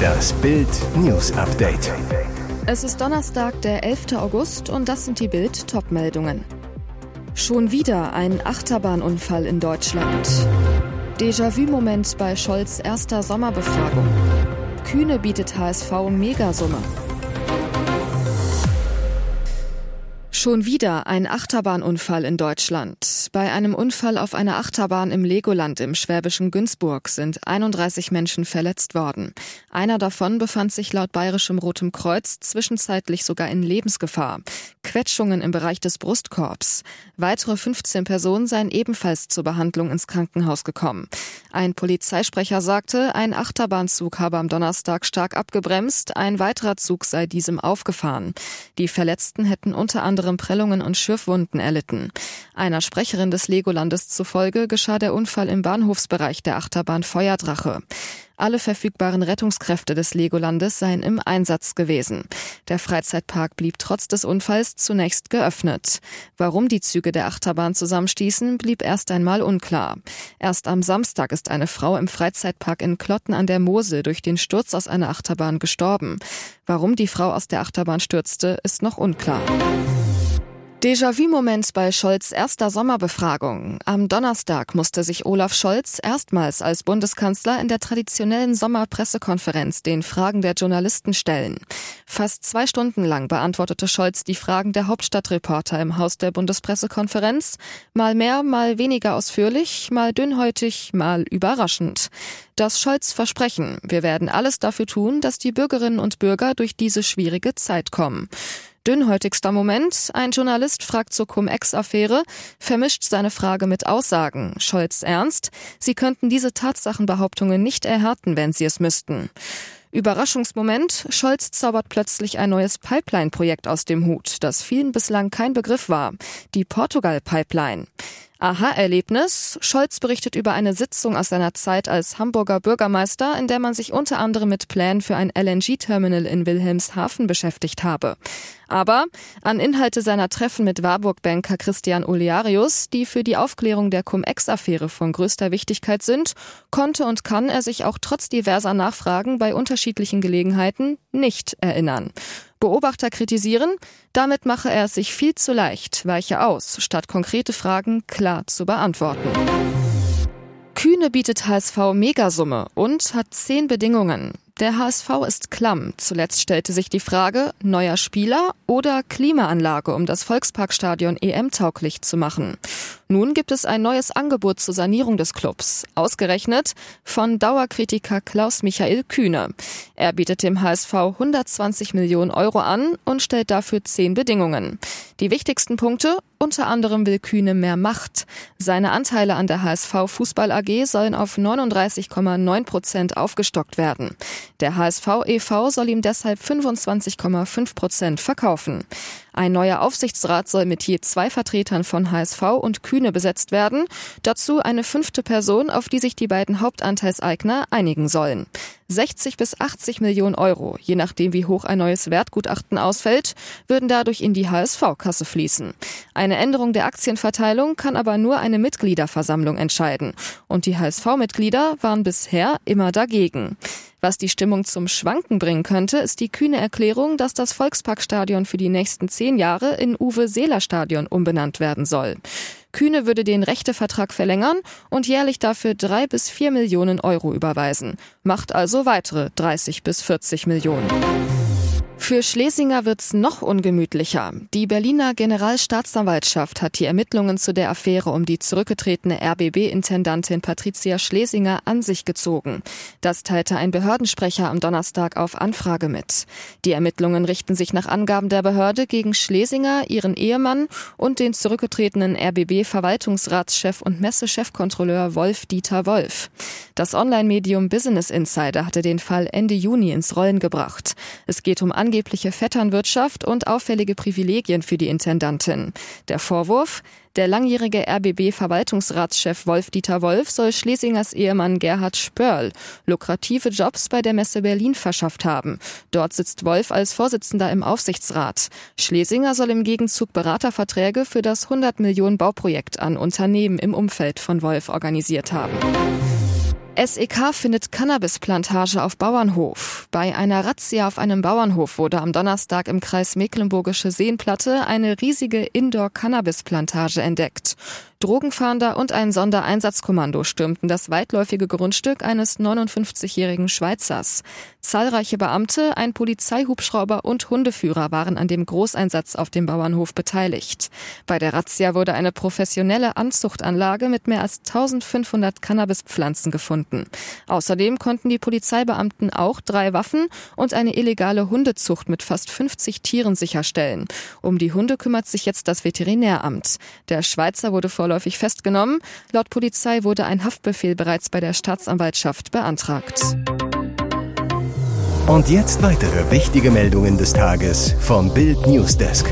Das Bild News Update. Es ist Donnerstag, der 11. August und das sind die Bild Topmeldungen. Schon wieder ein Achterbahnunfall in Deutschland. Déjà-vu-Moment bei Scholz erster Sommerbefragung. Kühne bietet HSV Megasumme. Schon wieder ein Achterbahnunfall in Deutschland. Bei einem Unfall auf einer Achterbahn im Legoland im schwäbischen Günzburg sind 31 Menschen verletzt worden. Einer davon befand sich laut bayerischem Rotem Kreuz zwischenzeitlich sogar in Lebensgefahr. Quetschungen im Bereich des Brustkorbs. Weitere 15 Personen seien ebenfalls zur Behandlung ins Krankenhaus gekommen. Ein Polizeisprecher sagte, ein Achterbahnzug habe am Donnerstag stark abgebremst, ein weiterer Zug sei diesem aufgefahren. Die Verletzten hätten unter anderem anderem Prellungen und Schürfwunden erlitten. Einer Sprecherin des Legolandes zufolge geschah der Unfall im Bahnhofsbereich der Achterbahn Feuerdrache. Alle verfügbaren Rettungskräfte des Legolandes seien im Einsatz gewesen. Der Freizeitpark blieb trotz des Unfalls zunächst geöffnet. Warum die Züge der Achterbahn zusammenstießen, blieb erst einmal unklar. Erst am Samstag ist eine Frau im Freizeitpark in Klotten an der Mosel durch den Sturz aus einer Achterbahn gestorben. Warum die Frau aus der Achterbahn stürzte, ist noch unklar. Déjà-vu-Moment bei Scholz erster Sommerbefragung. Am Donnerstag musste sich Olaf Scholz erstmals als Bundeskanzler in der traditionellen Sommerpressekonferenz den Fragen der Journalisten stellen. Fast zwei Stunden lang beantwortete Scholz die Fragen der Hauptstadtreporter im Haus der Bundespressekonferenz. Mal mehr, mal weniger ausführlich, mal dünnhäutig, mal überraschend. Das Scholz Versprechen. Wir werden alles dafür tun, dass die Bürgerinnen und Bürger durch diese schwierige Zeit kommen. Dünnhäutigster Moment. Ein Journalist fragt zur Cum-Ex-Affäre, vermischt seine Frage mit Aussagen. Scholz ernst. Sie könnten diese Tatsachenbehauptungen nicht erhärten, wenn sie es müssten. Überraschungsmoment. Scholz zaubert plötzlich ein neues Pipeline-Projekt aus dem Hut, das vielen bislang kein Begriff war. Die Portugal-Pipeline. Aha-Erlebnis. Scholz berichtet über eine Sitzung aus seiner Zeit als Hamburger Bürgermeister, in der man sich unter anderem mit Plänen für ein LNG-Terminal in Wilhelmshaven beschäftigt habe. Aber an Inhalte seiner Treffen mit Warburg-Banker Christian Olearius, die für die Aufklärung der Cum-Ex-Affäre von größter Wichtigkeit sind, konnte und kann er sich auch trotz diverser Nachfragen bei unterschiedlichen Gelegenheiten nicht erinnern. Beobachter kritisieren, damit mache er es sich viel zu leicht, weiche aus, statt konkrete Fragen klar zu beantworten. Kühne bietet HSV Megasumme und hat zehn Bedingungen. Der HSV ist klamm. Zuletzt stellte sich die Frage, neuer Spieler oder Klimaanlage, um das Volksparkstadion EM-tauglich zu machen. Nun gibt es ein neues Angebot zur Sanierung des Clubs, ausgerechnet von Dauerkritiker Klaus Michael Kühne. Er bietet dem HSV 120 Millionen Euro an und stellt dafür zehn Bedingungen. Die wichtigsten Punkte, unter anderem will Kühne mehr Macht. Seine Anteile an der HSV Fußball AG sollen auf 39,9 Prozent aufgestockt werden. Der HSV e.V. soll ihm deshalb 25,5 Prozent verkaufen. Ein neuer Aufsichtsrat soll mit je zwei Vertretern von HSV und Kühne besetzt werden. Dazu eine fünfte Person, auf die sich die beiden Hauptanteilseigner einigen sollen. 60 bis 80 Millionen Euro, je nachdem wie hoch ein neues Wertgutachten ausfällt, würden dadurch in die HSV-Kasse fließen. Eine Änderung der Aktienverteilung kann aber nur eine Mitgliederversammlung entscheiden. Und die HSV-Mitglieder waren bisher immer dagegen. Was die Stimmung zum Schwanken bringen könnte, ist die kühne Erklärung, dass das Volksparkstadion für die nächsten zehn Jahre in Uwe-Seeler-Stadion umbenannt werden soll. Kühne würde den Rechtevertrag verlängern und jährlich dafür drei bis vier Millionen Euro überweisen. Macht also weitere 30 bis 40 Millionen. Für Schlesinger wird's noch ungemütlicher. Die Berliner Generalstaatsanwaltschaft hat die Ermittlungen zu der Affäre um die zurückgetretene RBB-Intendantin Patricia Schlesinger an sich gezogen. Das teilte ein Behördensprecher am Donnerstag auf Anfrage mit. Die Ermittlungen richten sich nach Angaben der Behörde gegen Schlesinger, ihren Ehemann und den zurückgetretenen RBB-Verwaltungsratschef und Messechefkontrolleur Wolf Dieter Wolf. Das Online-Medium Business Insider hatte den Fall Ende Juni ins Rollen gebracht. Es geht um angebliche Vetternwirtschaft und auffällige Privilegien für die Intendantin. Der Vorwurf, der langjährige RBB-Verwaltungsratschef Wolf-Dieter Wolf soll Schlesingers Ehemann Gerhard Spörl lukrative Jobs bei der Messe Berlin verschafft haben. Dort sitzt Wolf als Vorsitzender im Aufsichtsrat. Schlesinger soll im Gegenzug Beraterverträge für das 100 Millionen Bauprojekt an Unternehmen im Umfeld von Wolf organisiert haben. SEK findet Cannabisplantage auf Bauernhof. Bei einer Razzia auf einem Bauernhof wurde am Donnerstag im Kreis Mecklenburgische Seenplatte eine riesige Indoor-Cannabisplantage entdeckt. Drogenfahnder und ein Sondereinsatzkommando stürmten das weitläufige Grundstück eines 59-jährigen Schweizers. Zahlreiche Beamte, ein Polizeihubschrauber und Hundeführer waren an dem Großeinsatz auf dem Bauernhof beteiligt. Bei der Razzia wurde eine professionelle Anzuchtanlage mit mehr als 1500 Cannabispflanzen gefunden. Außerdem konnten die Polizeibeamten auch drei Waffen und eine illegale Hundezucht mit fast 50 Tieren sicherstellen. Um die Hunde kümmert sich jetzt das Veterinäramt. Der Schweizer wurde vor vorläufig festgenommen. Laut Polizei wurde ein Haftbefehl bereits bei der Staatsanwaltschaft beantragt. Und jetzt weitere wichtige Meldungen des Tages vom Bild Newsdesk.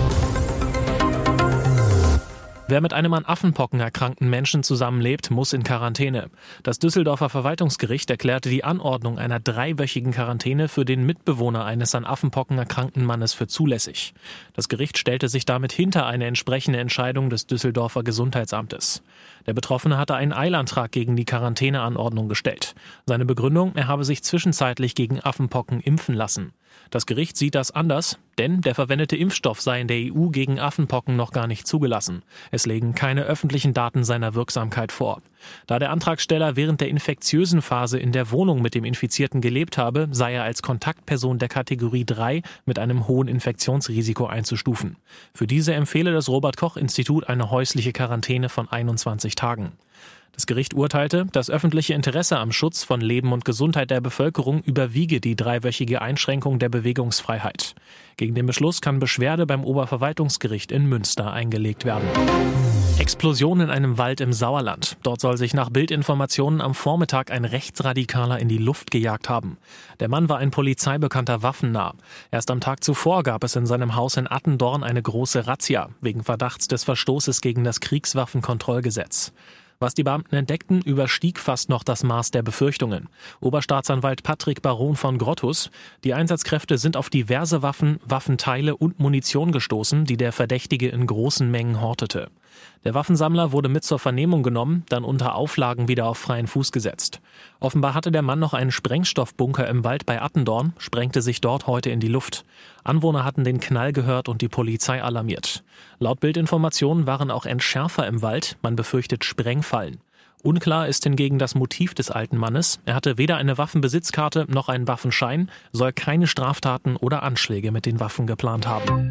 Wer mit einem an Affenpocken erkrankten Menschen zusammenlebt, muss in Quarantäne. Das Düsseldorfer Verwaltungsgericht erklärte die Anordnung einer dreiwöchigen Quarantäne für den Mitbewohner eines an Affenpocken erkrankten Mannes für zulässig. Das Gericht stellte sich damit hinter eine entsprechende Entscheidung des Düsseldorfer Gesundheitsamtes. Der Betroffene hatte einen Eilantrag gegen die Quarantäneanordnung gestellt. Seine Begründung, er habe sich zwischenzeitlich gegen Affenpocken impfen lassen. Das Gericht sieht das anders, denn der verwendete Impfstoff sei in der EU gegen Affenpocken noch gar nicht zugelassen. Es legen keine öffentlichen Daten seiner Wirksamkeit vor. Da der Antragsteller während der infektiösen Phase in der Wohnung mit dem Infizierten gelebt habe, sei er als Kontaktperson der Kategorie 3 mit einem hohen Infektionsrisiko einzustufen. Für diese empfehle das Robert Koch Institut eine häusliche Quarantäne von 21 Tagen. Das Gericht urteilte, das öffentliche Interesse am Schutz von Leben und Gesundheit der Bevölkerung überwiege die dreiwöchige Einschränkung der Bewegungsfreiheit. Gegen den Beschluss kann Beschwerde beim Oberverwaltungsgericht in Münster eingelegt werden. Explosion in einem Wald im Sauerland. Dort soll sich nach Bildinformationen am Vormittag ein Rechtsradikaler in die Luft gejagt haben. Der Mann war ein polizeibekannter Waffennah. Erst am Tag zuvor gab es in seinem Haus in Attendorn eine große Razzia wegen Verdachts des Verstoßes gegen das Kriegswaffenkontrollgesetz. Was die Beamten entdeckten, überstieg fast noch das Maß der Befürchtungen. Oberstaatsanwalt Patrick Baron von Grottus, die Einsatzkräfte sind auf diverse Waffen, Waffenteile und Munition gestoßen, die der Verdächtige in großen Mengen hortete. Der Waffensammler wurde mit zur Vernehmung genommen, dann unter Auflagen wieder auf freien Fuß gesetzt. Offenbar hatte der Mann noch einen Sprengstoffbunker im Wald bei Attendorn, sprengte sich dort heute in die Luft. Anwohner hatten den Knall gehört und die Polizei alarmiert. Laut Bildinformationen waren auch Entschärfer im Wald, man befürchtet Sprengfallen. Unklar ist hingegen das Motiv des alten Mannes. Er hatte weder eine Waffenbesitzkarte noch einen Waffenschein, soll keine Straftaten oder Anschläge mit den Waffen geplant haben.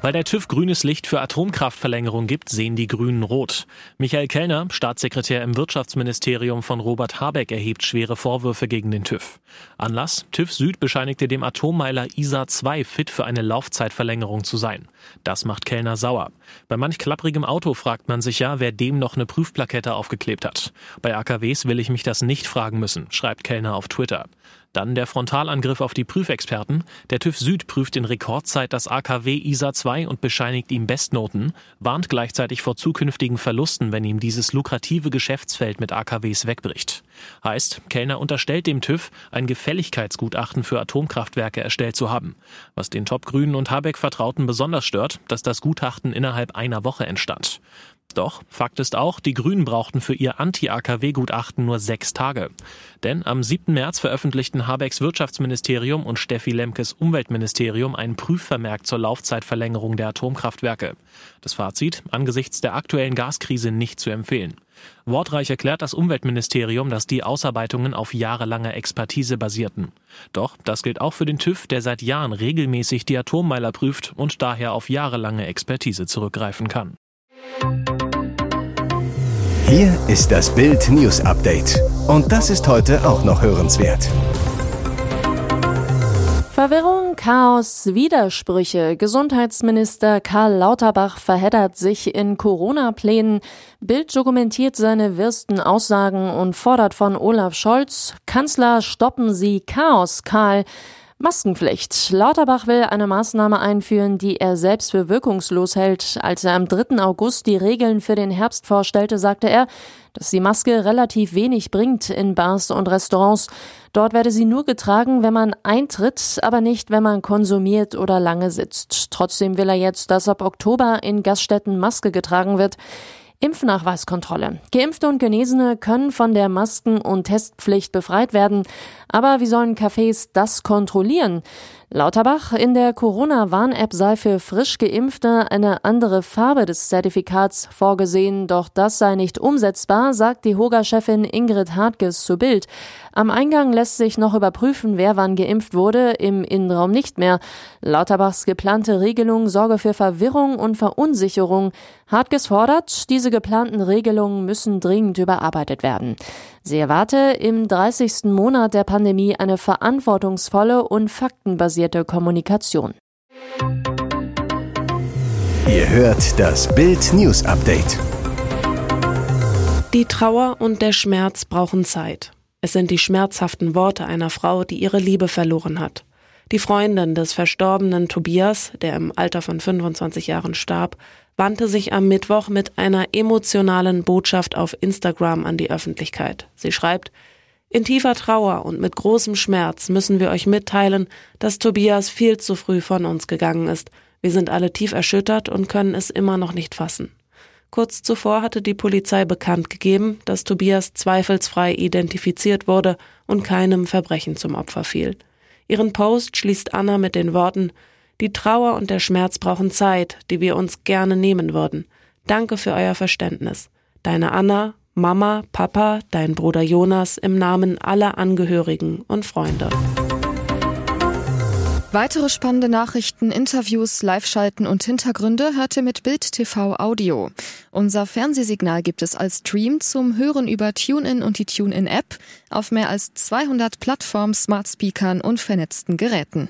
Weil der TÜV grünes Licht für Atomkraftverlängerung gibt, sehen die Grünen rot. Michael Kellner, Staatssekretär im Wirtschaftsministerium von Robert Habeck, erhebt schwere Vorwürfe gegen den TÜV. Anlass? TÜV Süd bescheinigte dem Atommeiler ISA 2 fit für eine Laufzeitverlängerung zu sein. Das macht Kellner sauer. Bei manch klapprigem Auto fragt man sich ja, wer dem noch eine Prüfplakette aufgeklebt hat. Bei AKWs will ich mich das nicht fragen müssen, schreibt Kellner auf Twitter. Dann der Frontalangriff auf die Prüfexperten. Der TÜV Süd prüft in Rekordzeit das AKW ISA 2 und bescheinigt ihm Bestnoten, warnt gleichzeitig vor zukünftigen Verlusten, wenn ihm dieses lukrative Geschäftsfeld mit AKWs wegbricht. Heißt, Kellner unterstellt dem TÜV, ein Gefälligkeitsgutachten für Atomkraftwerke erstellt zu haben. Was den Top-Grünen und Habeck-Vertrauten besonders stört, dass das Gutachten innerhalb einer Woche entstand. Doch Fakt ist auch, die Grünen brauchten für ihr Anti-AKW-Gutachten nur sechs Tage. Denn am 7. März veröffentlichten Habecks Wirtschaftsministerium und Steffi Lemkes Umweltministerium ein Prüfvermerk zur Laufzeitverlängerung der Atomkraftwerke. Das Fazit, angesichts der aktuellen Gaskrise nicht zu empfehlen. Wortreich erklärt das Umweltministerium, dass die Ausarbeitungen auf jahrelanger Expertise basierten. Doch das gilt auch für den TÜV, der seit Jahren regelmäßig die Atommeiler prüft und daher auf jahrelange Expertise zurückgreifen kann. Hier ist das Bild News Update. Und das ist heute auch noch hörenswert. Verwirrung, Chaos, Widersprüche. Gesundheitsminister Karl Lauterbach verheddert sich in Corona-Plänen. Bild dokumentiert seine wirsten Aussagen und fordert von Olaf Scholz, Kanzler, stoppen Sie Chaos, Karl. Maskenpflicht. Lauterbach will eine Maßnahme einführen, die er selbst für wirkungslos hält. Als er am 3. August die Regeln für den Herbst vorstellte, sagte er, dass die Maske relativ wenig bringt in Bars und Restaurants. Dort werde sie nur getragen, wenn man eintritt, aber nicht, wenn man konsumiert oder lange sitzt. Trotzdem will er jetzt, dass ab Oktober in Gaststätten Maske getragen wird. Impfnachweiskontrolle. Geimpfte und Genesene können von der Masken- und Testpflicht befreit werden. Aber wie sollen Cafés das kontrollieren? Lauterbach, in der Corona-Warn-App sei für frisch Geimpfte eine andere Farbe des Zertifikats vorgesehen, doch das sei nicht umsetzbar, sagt die Hoga-Chefin Ingrid Hartges zu Bild. Am Eingang lässt sich noch überprüfen, wer wann geimpft wurde, im Innenraum nicht mehr. Lauterbachs geplante Regelung sorge für Verwirrung und Verunsicherung. Hartges fordert, diese geplanten Regelungen müssen dringend überarbeitet werden. Sie erwarte im 30. Monat der Pandemie eine verantwortungsvolle und faktenbasierte Kommunikation. Ihr hört das Bild News Update. Die Trauer und der Schmerz brauchen Zeit. Es sind die schmerzhaften Worte einer Frau, die ihre Liebe verloren hat. Die Freundin des verstorbenen Tobias, der im Alter von 25 Jahren starb, wandte sich am Mittwoch mit einer emotionalen Botschaft auf Instagram an die Öffentlichkeit. Sie schreibt, in tiefer Trauer und mit großem Schmerz müssen wir euch mitteilen, dass Tobias viel zu früh von uns gegangen ist. Wir sind alle tief erschüttert und können es immer noch nicht fassen. Kurz zuvor hatte die Polizei bekannt gegeben, dass Tobias zweifelsfrei identifiziert wurde und keinem Verbrechen zum Opfer fiel. Ihren Post schließt Anna mit den Worten die Trauer und der Schmerz brauchen Zeit, die wir uns gerne nehmen würden. Danke für euer Verständnis. Deine Anna, Mama, Papa, dein Bruder Jonas im Namen aller Angehörigen und Freunde. Weitere spannende Nachrichten, Interviews, Live-Schalten und Hintergründe hört ihr mit Bild TV Audio. Unser Fernsehsignal gibt es als Stream zum Hören über TuneIn und die TuneIn-App auf mehr als 200 Plattformen, Smart Speakern und vernetzten Geräten.